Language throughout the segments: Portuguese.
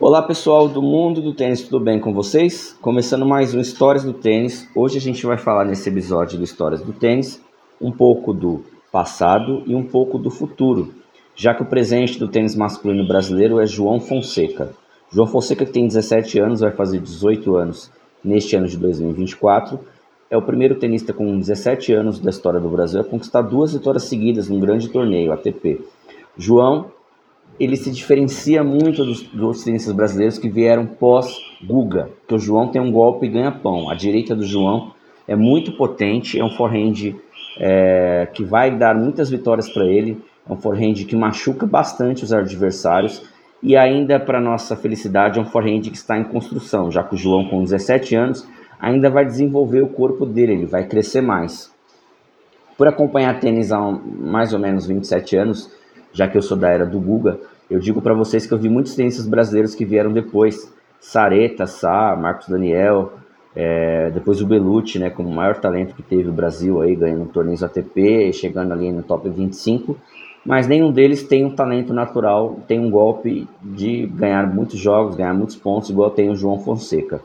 Olá pessoal do mundo do tênis, tudo bem com vocês? Começando mais um Histórias do Tênis. Hoje a gente vai falar nesse episódio do Histórias do Tênis um pouco do passado e um pouco do futuro, já que o presente do tênis masculino brasileiro é João Fonseca. João Fonseca que tem 17 anos, vai fazer 18 anos neste ano de 2024. É o primeiro tenista com 17 anos da história do Brasil a conquistar duas vitórias seguidas num grande torneio, ATP. João ele se diferencia muito dos, dos brasileiros que vieram pós-Guga, que o João tem um golpe e ganha pão. A direita do João é muito potente, é um forehand é, que vai dar muitas vitórias para ele, é um forehand que machuca bastante os adversários e ainda para nossa felicidade é um forehand que está em construção, já que o João com 17 anos ainda vai desenvolver o corpo dele, ele vai crescer mais. Por acompanhar tênis há mais ou menos 27 anos, já que eu sou da era do Guga, eu digo para vocês que eu vi muitos tenistas brasileiros que vieram depois. Sareta, Sá, Marcos Daniel, é, depois o Belucci, né, como o maior talento que teve o Brasil aí, ganhando torneios ATP, chegando ali no top 25, mas nenhum deles tem um talento natural, tem um golpe de ganhar muitos jogos, ganhar muitos pontos, igual tem o João Fonseca.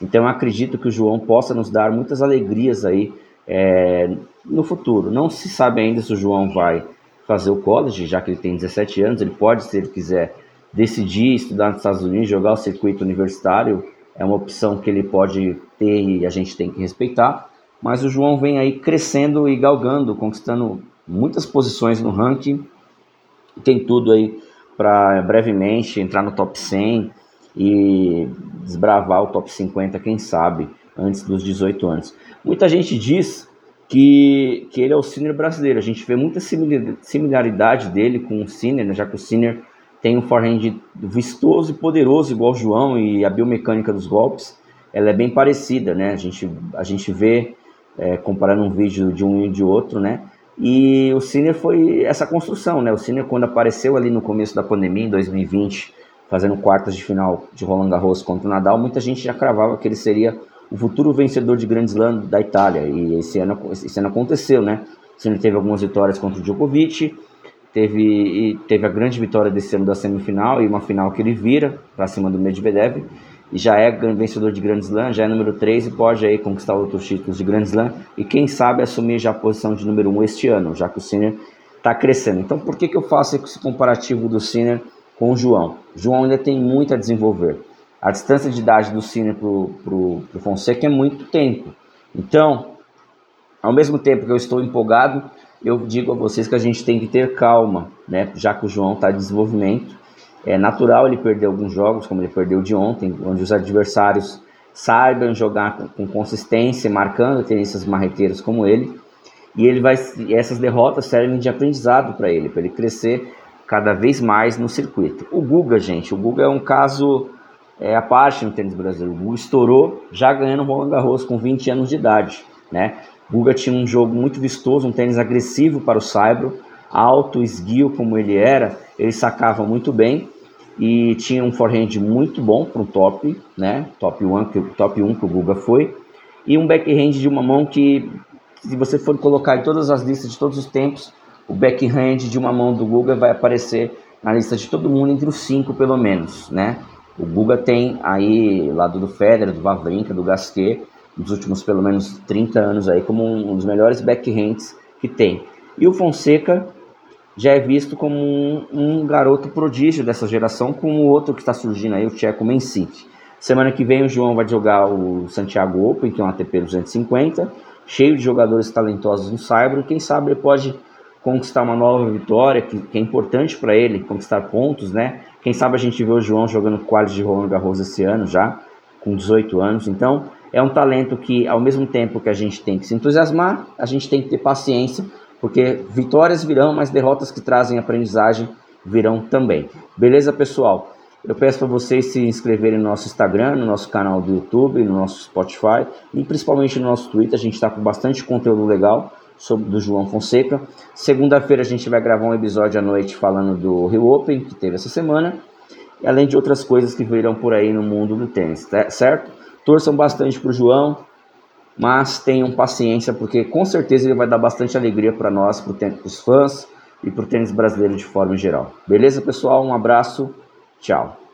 Então eu acredito que o João possa nos dar muitas alegrias aí é, no futuro. Não se sabe ainda se o João vai fazer o college, já que ele tem 17 anos, ele pode, se ele quiser, decidir estudar nos Estados Unidos, jogar o circuito universitário, é uma opção que ele pode ter e a gente tem que respeitar. Mas o João vem aí crescendo e galgando, conquistando muitas posições no ranking, tem tudo aí para brevemente entrar no top 100 e desbravar o top 50, quem sabe, antes dos 18 anos. Muita gente diz que, que ele é o Sinner brasileiro. A gente vê muita similaridade dele com o Sinner, né, já que o Sinner tem um forehand vistoso e poderoso, igual o João, e a biomecânica dos golpes, ela é bem parecida, né? A gente, a gente vê, é, comparando um vídeo de um e de outro, né? E o Sinner foi essa construção, né? O Sinner, quando apareceu ali no começo da pandemia, em 2020, fazendo quartas de final de Roland Garros contra o Nadal, muita gente já cravava que ele seria o futuro vencedor de Grand Slam da Itália. E esse ano, esse ano aconteceu, né? Esse ano teve algumas vitórias contra o Djokovic, teve, teve a grande vitória desse ano da semifinal e uma final que ele vira para cima do Medvedev. E já é vencedor de Grand Slam, já é número 3 e pode aí conquistar outros títulos de Grand Slam. E quem sabe assumir já a posição de número 1 este ano, já que o Sinner está crescendo. Então por que, que eu faço esse comparativo do Sinner com o João? João ainda tem muito a desenvolver a distância de idade do Cine para o Fonseca é muito tempo. Então, ao mesmo tempo que eu estou empolgado, eu digo a vocês que a gente tem que ter calma, né? Já que o João está em desenvolvimento. É natural ele perder alguns jogos, como ele perdeu de ontem, onde os adversários saibam jogar com, com consistência, marcando tenistas marreteiros como ele. E ele vai, essas derrotas servem de aprendizado para ele, para ele crescer cada vez mais no circuito. O Guga, gente, o Guga é um caso é, a parte no tênis brasileiro. O Guga estourou já ganhando o Roland Garros com 20 anos de idade. Né? Guga tinha um jogo muito vistoso, um tênis agressivo para o Saibro, alto, esguio como ele era, ele sacava muito bem e tinha um forehand muito bom para um top, né? Top 1 que, top 1 que o Guga foi, e um backhand de uma mão que, se você for colocar em todas as listas de todos os tempos, o backhand de uma mão do Guga vai aparecer na lista de todo mundo entre os cinco pelo menos, né? O Guga tem aí, lado do Federer, do Vavrinka, do Gasquet, nos últimos pelo menos 30 anos aí, como um dos melhores backhands que tem. E o Fonseca já é visto como um, um garoto prodígio dessa geração, como o outro que está surgindo aí, o Tcheco Mencity. Semana que vem o João vai jogar o Santiago Open, que é um ATP 250, cheio de jogadores talentosos no Saibro. Quem sabe ele pode conquistar uma nova vitória, que, que é importante para ele, conquistar pontos, né? Quem sabe a gente vê o João jogando quali de Roland Garros esse ano já, com 18 anos. Então, é um talento que, ao mesmo tempo que a gente tem que se entusiasmar, a gente tem que ter paciência, porque vitórias virão, mas derrotas que trazem aprendizagem virão também. Beleza, pessoal? Eu peço para vocês se inscreverem no nosso Instagram, no nosso canal do YouTube, no nosso Spotify e principalmente no nosso Twitter. A gente está com bastante conteúdo legal sobre do João Fonseca. Segunda-feira a gente vai gravar um episódio à noite falando do Rio Open, que teve essa semana, além de outras coisas que virão por aí no mundo do tênis, tá certo? Torçam bastante para o João, mas tenham paciência, porque com certeza ele vai dar bastante alegria para nós, para os fãs e para o tênis brasileiro de forma geral. Beleza, pessoal? Um abraço, tchau.